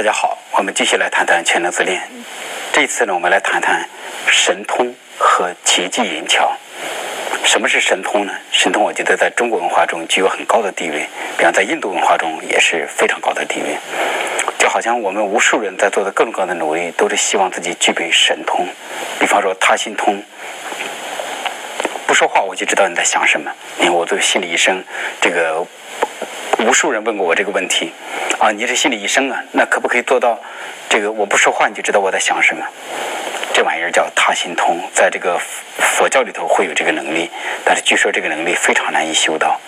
大家好，我们继续来谈谈全能自恋。这次呢，我们来谈谈神通和奇迹引巧。什么是神通呢？神通，我觉得在中国文化中具有很高的地位，比方在印度文化中也是非常高的地位。就好像我们无数人在做的各种各样的努力，都是希望自己具备神通。比方说他心通，不说话我就知道你在想什么。因为我作为心理医生，这个无数人问过我这个问题啊，你是心理医生啊，那可不可以做到这个我不说话你就知道我在想什么？这玩意儿叫他心通，在这个佛教里头会有这个能力，但是据说这个能力非常难以修到。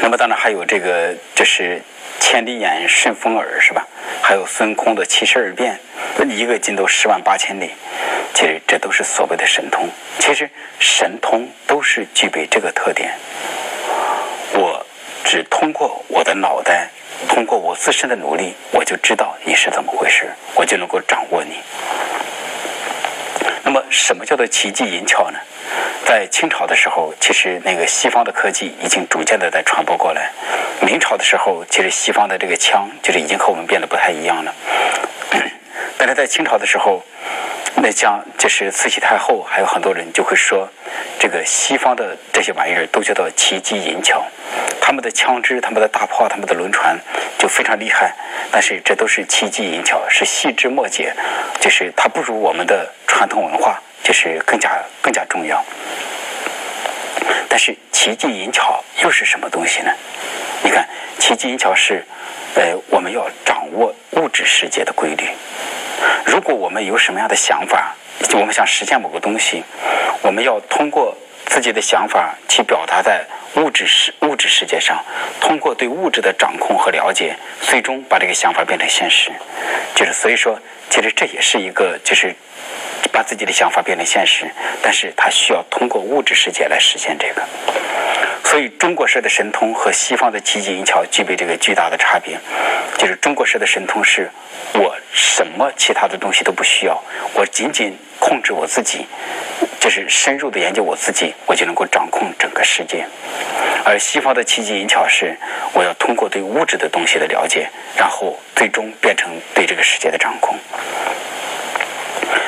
那么当然还有这个，就是千里眼、顺风耳，是吧？还有孙悟空的七十二变，一个筋斗十万八千里，其实这都是所谓的神通。其实神通都是具备这个特点，只通过我的脑袋。通过我自身的努力，我就知道你是怎么回事，我就能够掌握你。那么，什么叫做奇迹银巧呢？在清朝的时候，其实那个西方的科技已经逐渐的在传播过来。明朝的时候，其实西方的这个枪就是已经和我们变得不太一样了。但是在清朝的时候，那像就是慈禧太后，还有很多人就会说，这个西方的这些玩意儿都叫做奇迹银巧。他们的枪支、他们的大炮、他们的轮船就非常厉害，但是这都是奇技淫巧，是细枝末节，就是它不如我们的传统文化，就是更加更加重要。但是奇技淫巧又是什么东西呢？你看，奇技淫巧是，呃，我们要掌握物质世界的规律。如果我们有什么样的想法，我们想实现某个东西，我们要通过。自己的想法去表达在物质世物质世界上，通过对物质的掌控和了解，最终把这个想法变成现实。就是所以说，其实这也是一个就是把自己的想法变成现实，但是它需要通过物质世界来实现这个。所以中国式的神通和西方的奇迹银巧具备这个巨大的差别。就是中国式的神通是，我什么其他的东西都不需要，我仅仅控制我自己。就是深入的研究我自己，我就能够掌控整个世界。而西方的奇迹银巧是，我要通过对物质的东西的了解，然后最终变成对这个世界的掌控。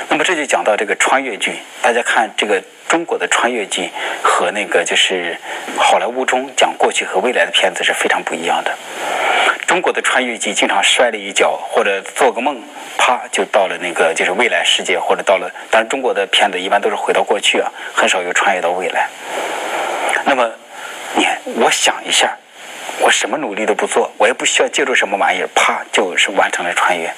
那么这就讲到这个穿越剧，大家看这个中国的穿越剧和那个就是好莱坞中讲过去和未来的片子是非常不一样的。中国的穿越剧经常摔了一跤，或者做个梦，啪就到了那个就是未来世界，或者到了。但是中国的片子一般都是回到过去啊，很少有穿越到未来。那么，你，我想一下，我什么努力都不做，我也不需要借助什么玩意儿，啪就是完成了穿越。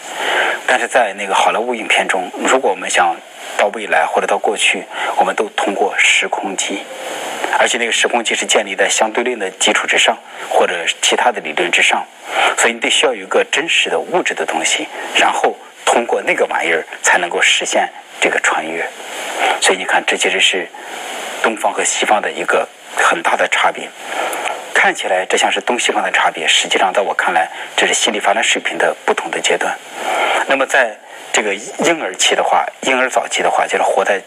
但是在那个好莱坞影片中，如果我们想到未来或者到过去，我们都通过时空机。而且那个时空机是建立在相对论的基础之上，或者其他的理论之上，所以你得需要有一个真实的物质的东西，然后通过那个玩意儿才能够实现这个穿越。所以你看，这其实是东方和西方的一个很大的差别。看起来这像是东西方的差别，实际上在我看来，这是心理发展水平的不同的阶段。那么在这个婴儿期的话，婴儿早期的话，就是活在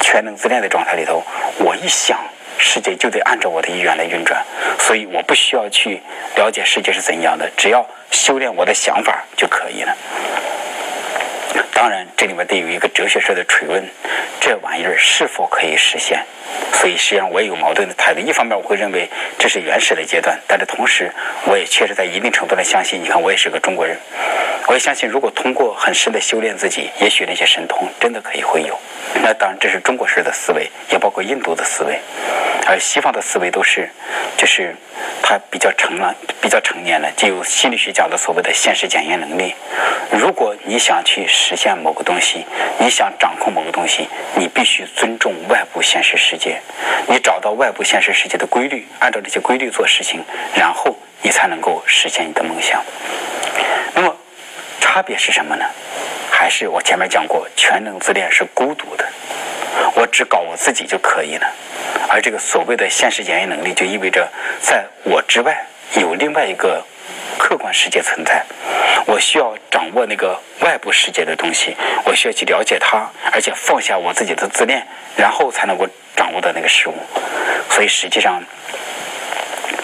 全能自恋的状态里头，我一想。世界就得按照我的意愿来运转，所以我不需要去了解世界是怎样的，只要修炼我的想法就可以了。当然，这里面得有一个哲学式的追问：这玩意儿是否可以实现？所以，实际上我也有矛盾的态度。一方面，我会认为这是原始的阶段，但是同时，我也确实在一定程度上相信。你看，我也是个中国人，我也相信，如果通过很深的修炼自己，也许那些神通真的可以会有。那当然，这是中国式的思维，也包括印度的思维。而西方的思维都是，就是他比较成了，比较成年了，就有心理学讲的所谓的现实检验能力。如果你想去实现某个东西，你想掌控某个东西，你必须尊重外部现实世界，你找到外部现实世界的规律，按照这些规律做事情，然后你才能够实现你的梦想。那么差别是什么呢？还是我前面讲过，全能自恋是孤独的，我只搞我自己就可以了。而这个所谓的现实检验能力，就意味着在我之外有另外一个客观世界存在。我需要掌握那个外部世界的东西，我需要去了解它，而且放下我自己的自恋，然后才能够掌握到那个事物。所以实际上。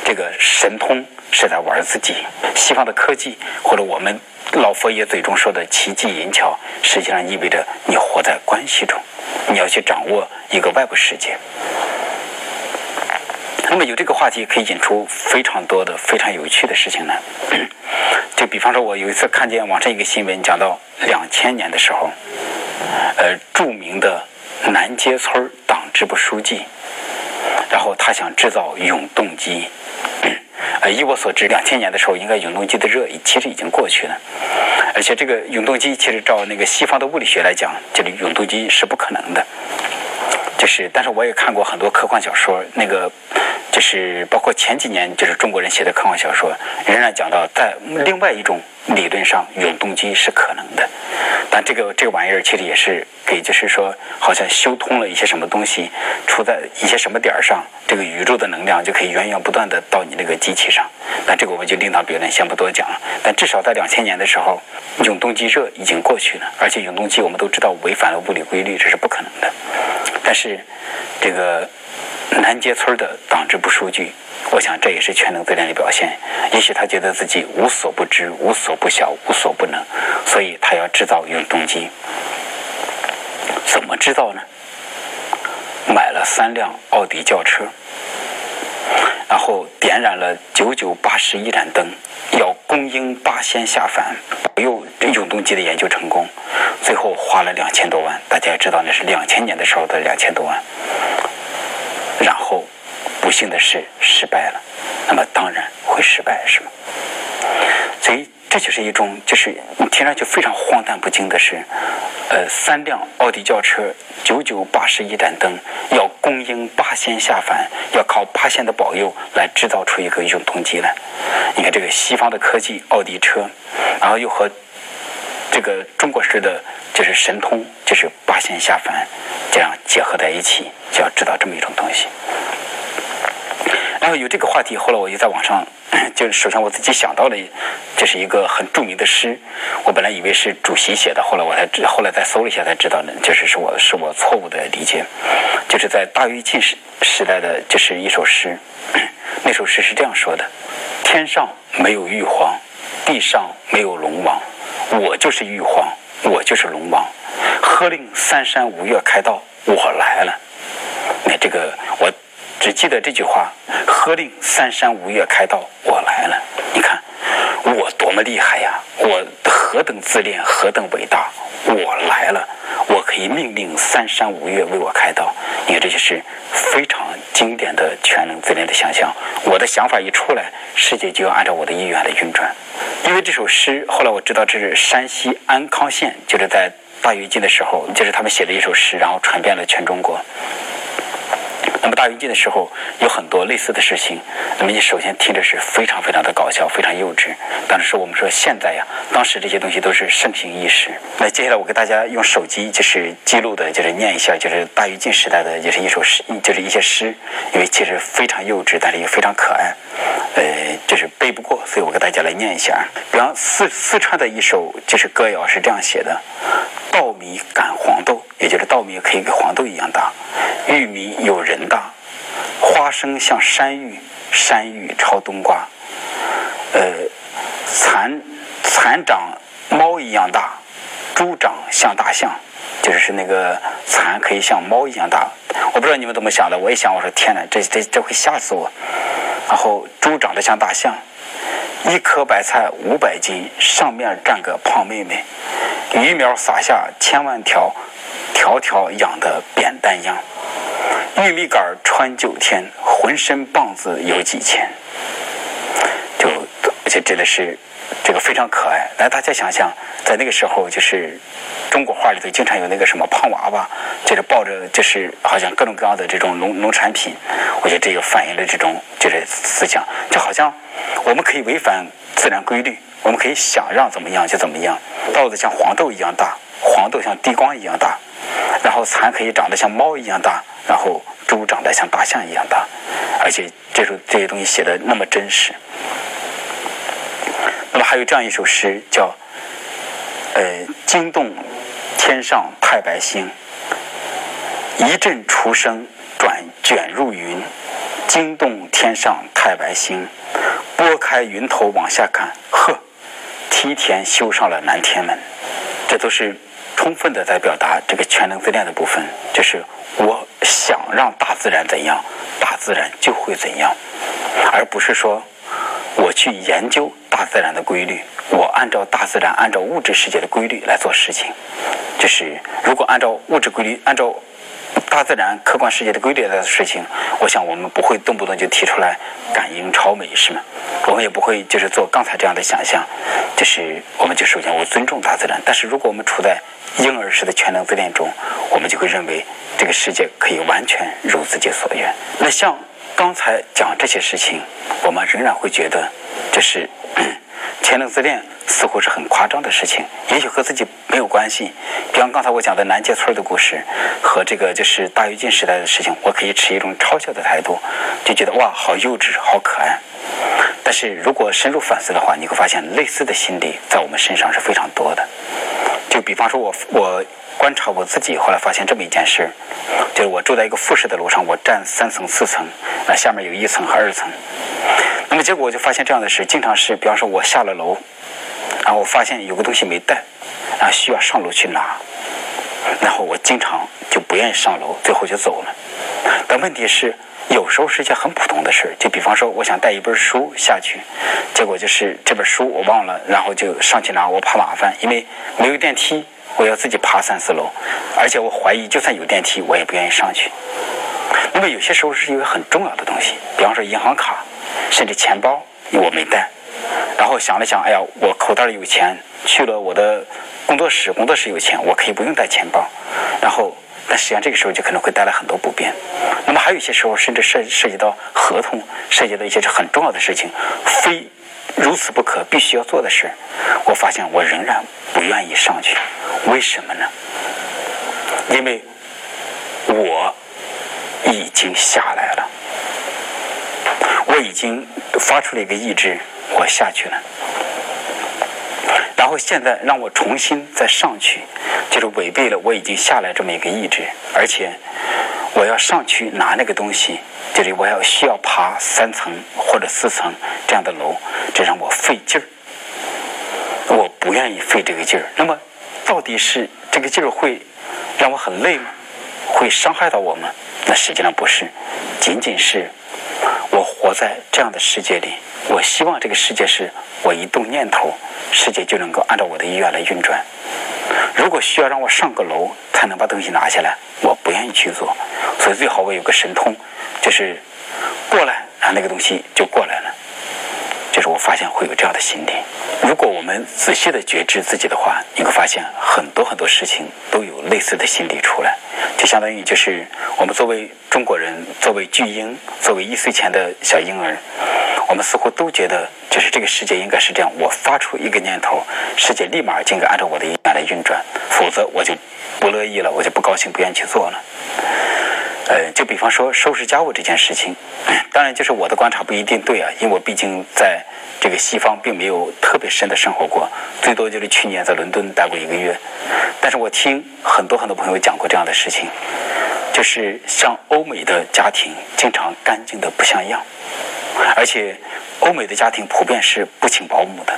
这个神通是在玩自己。西方的科技或者我们老佛爷嘴中说的奇迹银桥，实际上意味着你活在关系中，你要去掌握一个外部世界。那么有这个话题可以引出非常多的非常有趣的事情呢。就比方说，我有一次看见网上一个新闻，讲到两千年的时候，呃，著名的南街村党支部书记，然后他想制造永动机。呃，依我所知，两千年的时候，应该永动机的热其实已经过去了，而且这个永动机其实照那个西方的物理学来讲，这个永动机是不可能的。就是，但是我也看过很多科幻小说，那个就是包括前几年就是中国人写的科幻小说，仍然讲到在另外一种理论上，永动机是可能的。但这个这个玩意儿其实也是给，就是说好像修通了一些什么东西，出在一些什么点儿上，这个宇宙的能量就可以源源不断的到你那个机器上。那这个我们就另当别论，先不多讲了。但至少在两千年的时候，永动机热已经过去了，而且永动机我们都知道违反了物理规律，这是不可能的。但是，这个南街村的党支部书记，我想这也是全能自恋的表现。也许他觉得自己无所不知、无所不晓、无所不能，所以他要制造永动机。怎么制造呢？买了三辆奥迪轿车，然后点燃了九九八十一盏灯，要供应八仙下凡，保佑永动机的研究成功。最后花了两千多万，大家也知道那是两千年的时候的两千多万。然后不幸的是失败了，那么当然会失败，是吗？所以这就是一种，就是听上去非常荒诞不经的是，呃，三辆奥迪轿车，九九八十一盏灯，要供应八仙下凡，要靠八仙的保佑来制造出一个永动机来。你看这个西方的科技，奥迪车，然后又和。这个中国式的就是神通，就是八仙下凡，这样结合在一起，就要知道这么一种东西。然后有这个话题，后来我就在网上，就首先我自己想到了，这是一个很著名的诗。我本来以为是主席写的，后来我才知，后来再搜了一下才知道呢，就是是我是我错误的理解，就是在大跃进时时代的，就是一首诗。那首诗是这样说的：天上没有玉皇，地上没有龙王。我就是玉皇，我就是龙王，喝令三山五岳开道，我来了。那这个我只记得这句话：喝令三山五岳开道，我来了。你看我多么厉害呀！我何等自恋，何等伟大！我来了，我可以命令三山五岳为我开道。你看这就是非常经典的全能自恋的想象。我的想法一出来，世界就要按照我的意愿来运转。因为这首诗，后来我知道这是山西安康县，就是在大跃进的时候，就是他们写的一首诗，然后传遍了全中国。那么大跃进的时候有很多类似的事情，那么你首先听着是非常非常的搞笑，非常幼稚。但是我们说现在呀，当时这些东西都是盛行一时。那接下来我给大家用手机就是记录的，就是念一下，就是大跃进时代的，就是一首诗，就是一些诗，因为其实非常幼稚，但是也非常可爱。呃，就是背不过，所以我给大家来念一下。比方四四川的一首就是歌谣是这样写的：稻米赶黄豆，也就是稻米可以跟黄豆一样大，玉米有人大，花生像山芋，山芋超冬瓜。呃，蚕蚕长猫一样大，猪长像大象，就是那个蚕可以像猫一样大。我不知道你们怎么想的，我一想，我说天哪，这这这会吓死我。然后猪长得像大象，一颗白菜五百斤，上面站个胖妹妹，鱼苗撒下千万条，条条养的扁担秧，玉米杆穿九天，浑身棒子有几千，就而且真的是。这个非常可爱，来大家想想，在那个时候，就是中国画里头经常有那个什么胖娃娃，就是抱着，就是好像各种各样的这种农农产品。我觉得这个反映了这种就是思想，就好像我们可以违反自然规律，我们可以想让怎么样就怎么样。稻子像黄豆一样大，黄豆像地瓜一样大，然后蚕可以长得像猫一样大，然后猪长得像大象一样大，而且这首这些东西写的那么真实。那么还有这样一首诗，叫“呃，惊动天上太白星，一阵出声转卷入云，惊动天上太白星，拨开云头往下看，呵，梯田修上了南天门。这都是充分的在表达这个全能自恋的部分，就是我想让大自然怎样，大自然就会怎样，而不是说我去研究大自然的规律，我按照大自然、按照物质世界的规律来做事情。就是如果按照物质规律，按照大自然客观世界的规律的事情，我想我们不会动不动就提出来感应超美，是吗？我们也不会就是做刚才这样的想象，就是我们就首先我尊重大自然。但是如果我们处在婴儿式的全能自恋中，我们就会认为这个世界可以完全如自己所愿。那像刚才讲这些事情，我们仍然会觉得这是。全能自恋似乎是很夸张的事情，也许和自己没有关系。比方刚才我讲的南街村的故事，和这个就是大跃进时代的事情，我可以持一种嘲笑的态度，就觉得哇，好幼稚，好可爱。但是如果深入反思的话，你会发现类似的心理在我们身上是非常多的。就比方说，我我观察我自己，后来发现这么一件事，就是我住在一个复式的楼上，我占三层、四层，那下面有一层和二层。那么结果我就发现这样的事，经常是，比方说我下了楼，然后我发现有个东西没带，然后需要上楼去拿，然后我经常就不愿意上楼，最后就走了。但问题是，有时候是一件很普通的事，就比方说我想带一本书下去，结果就是这本书我忘了，然后就上去拿，我怕麻烦，因为没有电梯，我要自己爬三四楼，而且我怀疑就算有电梯，我也不愿意上去。那么有些时候是一个很重要的东西，比方说银行卡。甚至钱包我没带，然后想了想，哎呀，我口袋里有钱，去了我的工作室，工作室有钱，我可以不用带钱包。然后，但实际上这个时候就可能会带来很多不便。那么还有一些时候，甚至涉涉及到合同，涉及到一些很重要的事情，非如此不可，必须要做的事，我发现我仍然不愿意上去。为什么呢？因为我已经下来了。我已经发出了一个意志，我下去了。然后现在让我重新再上去，就是违背了我已经下来这么一个意志。而且我要上去拿那个东西，就是我要需要爬三层或者四层这样的楼，这让我费劲儿。我不愿意费这个劲儿。那么到底是这个劲儿会让我很累吗？会伤害到我吗？那实际上不是，仅仅是。我活在这样的世界里，我希望这个世界是我一动念头，世界就能够按照我的意愿来运转。如果需要让我上个楼才能把东西拿下来，我不愿意去做。所以最好我有个神通，就是过来，然后那个东西就过来了。就是我发现会有这样的心理。如果我们仔细的觉知自己的话，你会发现很多很多事情都有类似的心理出来。就相当于就是我们作为中国人，作为巨婴，作为一岁前的小婴儿，我们似乎都觉得就是这个世界应该是这样。我发出一个念头，世界立马就应该按照我的意愿来运转，否则我就不乐意了，我就不高兴，不愿意去做了。呃，就比方说收拾家务这件事情，当然就是我的观察不一定对啊，因为我毕竟在这个西方并没有特别深的生活过，最多就是去年在伦敦待过一个月。但是我听很多很多朋友讲过这样的事情，就是像欧美的家庭经常干净的不像样，而且欧美的家庭普遍是不请保姆的，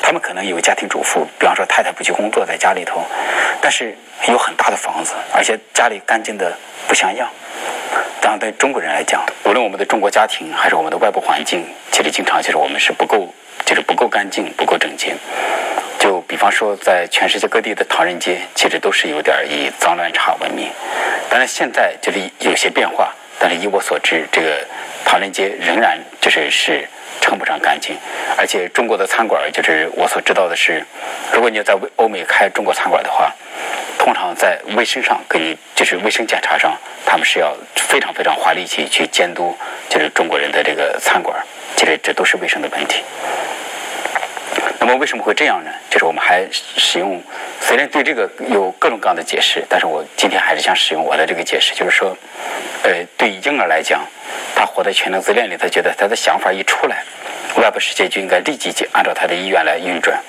他们可能有家庭主妇，比方说太太不去工作在家里头，但是有很大的房子，而且家里干净的不像样。当然，对中国人来讲，无论我们的中国家庭还是我们的外部环境，其实经常就是我们是不够，就是不够干净、不够整洁。就比方说，在全世界各地的唐人街，其实都是有点以脏乱差闻名。当然，现在就是有些变化，但是以我所知，这个唐人街仍然就是是称不上干净。而且，中国的餐馆，就是我所知道的是，如果你要在欧美开中国餐馆的话。通常在卫生上，可以就是卫生检查上，他们是要非常非常花力气去监督，就是中国人的这个餐馆，其实这都是卫生的问题。那么为什么会这样呢？就是我们还使用，虽然对这个有各种各样的解释，但是我今天还是想使用我的这个解释，就是说，呃，对婴儿来讲，他活在全能自恋里，他觉得他的想法一出来。外部世界就应该立即去按照他的意愿来运转，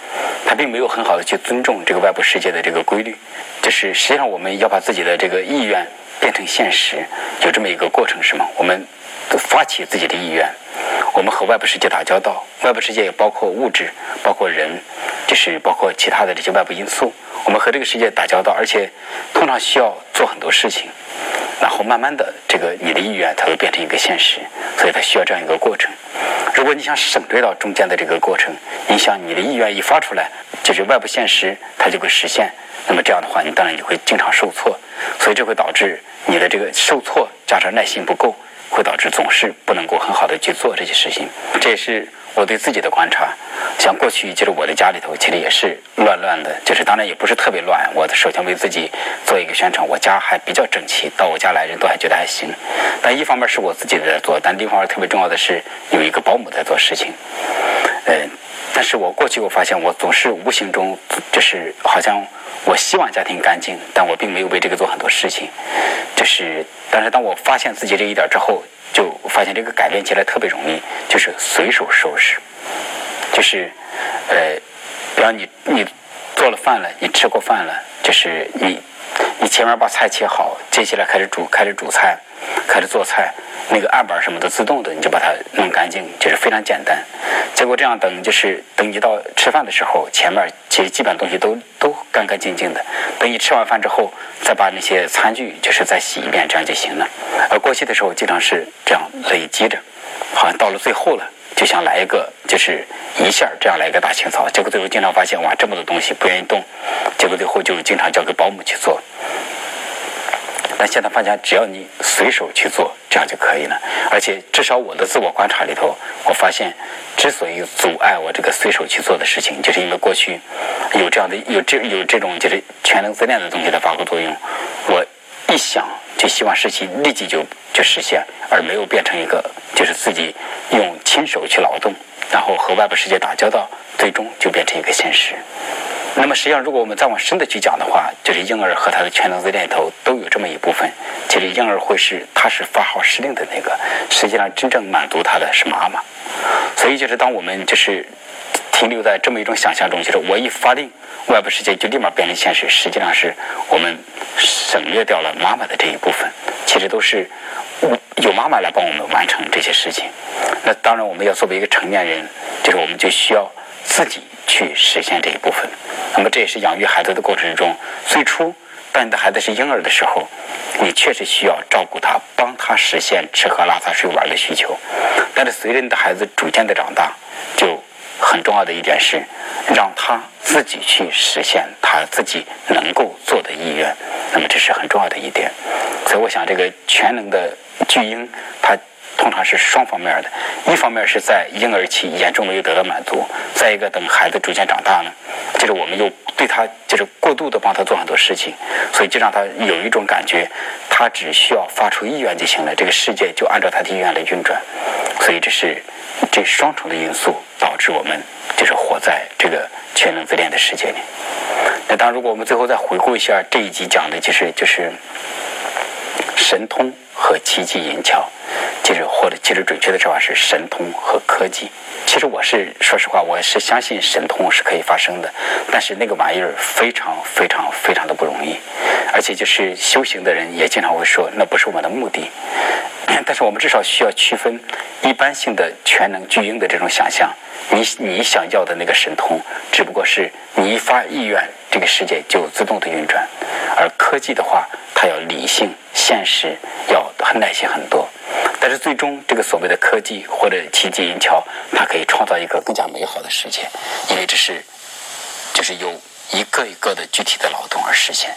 他并没有很好的去尊重这个外部世界的这个规律。就是实际上我们要把自己的这个意愿变成现实，有这么一个过程是吗？我们发起自己的意愿。我们和外部世界打交道，外部世界也包括物质，包括人，就是包括其他的这些外部因素。我们和这个世界打交道，而且通常需要做很多事情，然后慢慢的，这个你的意愿它会变成一个现实，所以它需要这样一个过程。如果你想省略到中间的这个过程，你想你的意愿一发出来，就是外部现实它就会实现，那么这样的话，你当然你会经常受挫，所以这会导致你的这个受挫加上耐心不够。会导致总是不能够很好的去做这些事情，这也是我对自己的观察。像过去就是我的家里头，其实也是乱乱的，就是当然也不是特别乱。我首先为自己做一个宣传，我家还比较整齐，到我家来人都还觉得还行。但一方面是我自己在做，但另一方面特别重要的是有一个保姆在做事情。嗯，但是我过去我发现我总是无形中就是好像我希望家庭干净，但我并没有为这个做很多事情，就是。但是当我发现自己这一点之后，就发现这个改变起来特别容易，就是随手收拾，就是呃，比方你你做了饭了，你吃过饭了，就是你你前面把菜切好，接下来开始煮开始煮菜，开始做菜。那个案板什么的自动的，你就把它弄干净，就是非常简单。结果这样等，就是等你到吃饭的时候，前面其实基本东西都都干干净净的。等你吃完饭之后，再把那些餐具就是再洗一遍，这样就行了。而过去的时候，经常是这样累积着，好像到了最后了，就想来一个就是一下这样来一个大清扫。结果最后经常发现哇，这么多东西不愿意动，结果最后就经常交给保姆去做。但现在发现，只要你随手去做，这样就可以了。而且，至少我的自我观察里头，我发现，之所以阻碍我这个随手去做的事情，就是因为过去有这样的有这有这种就是全能自恋的东西的发挥作用。我一想就希望事情立即就就实现，而没有变成一个就是自己用亲手去劳动，然后和外部世界打交道，最终就变成一个现实。那么实际上，如果我们再往深的去讲的话，就是婴儿和他的全能自恋头都有这么一部分。其实婴儿会是他是发号施令的那个，实际上真正满足他的是妈妈。所以就是当我们就是停留在这么一种想象中，就是我一发令，外部世界就立马变成现实。实际上是我们省略掉了妈妈的这一部分。其实都是有妈妈来帮我们完成这些事情。那当然，我们要作为一个成年人，就是我们就需要自己。去实现这一部分，那么这也是养育孩子的过程中，最初当你的孩子是婴儿的时候，你确实需要照顾他，帮他实现吃喝拉撒睡玩的需求。但是随着你的孩子逐渐的长大，就很重要的一点是，让他自己去实现他自己能够做的意愿。那么这是很重要的一点。所以我想，这个全能的巨婴，他。通常是双方面的，一方面是在婴儿期严重没有得到满足，再一个等孩子逐渐长大呢，就是我们又对他就是过度的帮他做很多事情，所以就让他有一种感觉，他只需要发出意愿就行了，这个世界就按照他的意愿来运转，所以这是这双重的因素导致我们就是活在这个全能自恋的世界里。那当然，如果我们最后再回顾一下这一集讲的就是就是神通和奇迹引巧。其实，或者其实准确的说法是神通和科技。其实我是说实话，我是相信神通是可以发生的，但是那个玩意儿非常非常非常的不容易，而且就是修行的人也经常会说那不是我们的目的。但是我们至少需要区分一般性的全能巨婴的这种想象，你你想要的那个神通，只不过是你一发意愿，这个世界就自动的运转；而科技的话，它要理性、现实，要很耐心很多。但是最终，这个所谓的科技或者奇迹银桥，它可以创造一个更加美好的世界，因为这是就是由一个一个的具体的劳动而实现。